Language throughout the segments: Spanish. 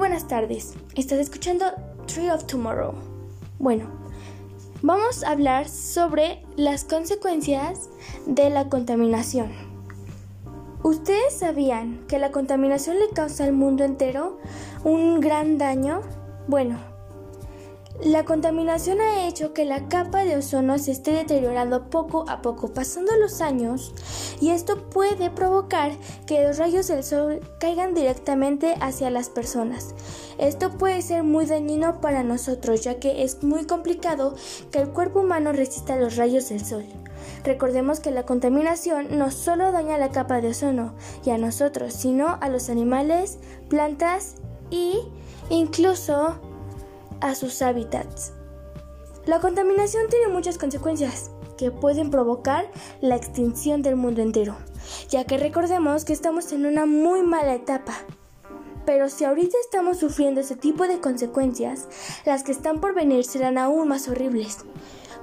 buenas tardes. Estás escuchando Tree of Tomorrow. Bueno, vamos a hablar sobre las consecuencias de la contaminación. ¿Ustedes sabían que la contaminación le causa al mundo entero un gran daño? Bueno, la contaminación ha hecho que la capa de ozono se esté deteriorando poco a poco, pasando los años, y esto puede provocar que los rayos del sol caigan directamente hacia las personas. Esto puede ser muy dañino para nosotros, ya que es muy complicado que el cuerpo humano resista los rayos del sol. Recordemos que la contaminación no solo daña la capa de ozono y a nosotros, sino a los animales, plantas y incluso a sus hábitats. La contaminación tiene muchas consecuencias que pueden provocar la extinción del mundo entero, ya que recordemos que estamos en una muy mala etapa. Pero si ahorita estamos sufriendo ese tipo de consecuencias, las que están por venir serán aún más horribles.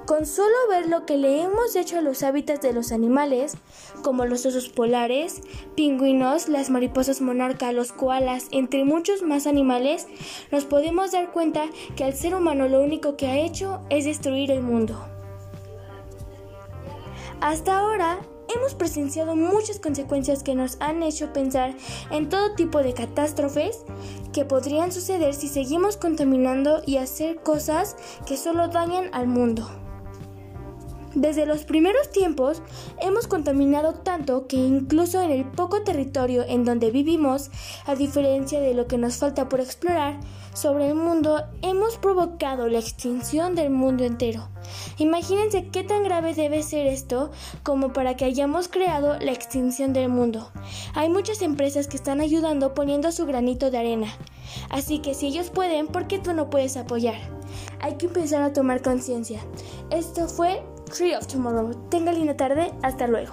Con solo ver lo que le hemos hecho a los hábitats de los animales, como los osos polares, pingüinos, las mariposas monarca, los koalas, entre muchos más animales, nos podemos dar cuenta que al ser humano lo único que ha hecho es destruir el mundo. Hasta ahora hemos presenciado muchas consecuencias que nos han hecho pensar en todo tipo de catástrofes que podrían suceder si seguimos contaminando y hacer cosas que solo dañan al mundo. Desde los primeros tiempos hemos contaminado tanto que incluso en el poco territorio en donde vivimos, a diferencia de lo que nos falta por explorar sobre el mundo, hemos provocado la extinción del mundo entero. Imagínense qué tan grave debe ser esto como para que hayamos creado la extinción del mundo. Hay muchas empresas que están ayudando poniendo su granito de arena. Así que si ellos pueden, ¿por qué tú no puedes apoyar? Hay que empezar a tomar conciencia. Esto fue Tree of Tomorrow. Tenga linda tarde. Hasta luego.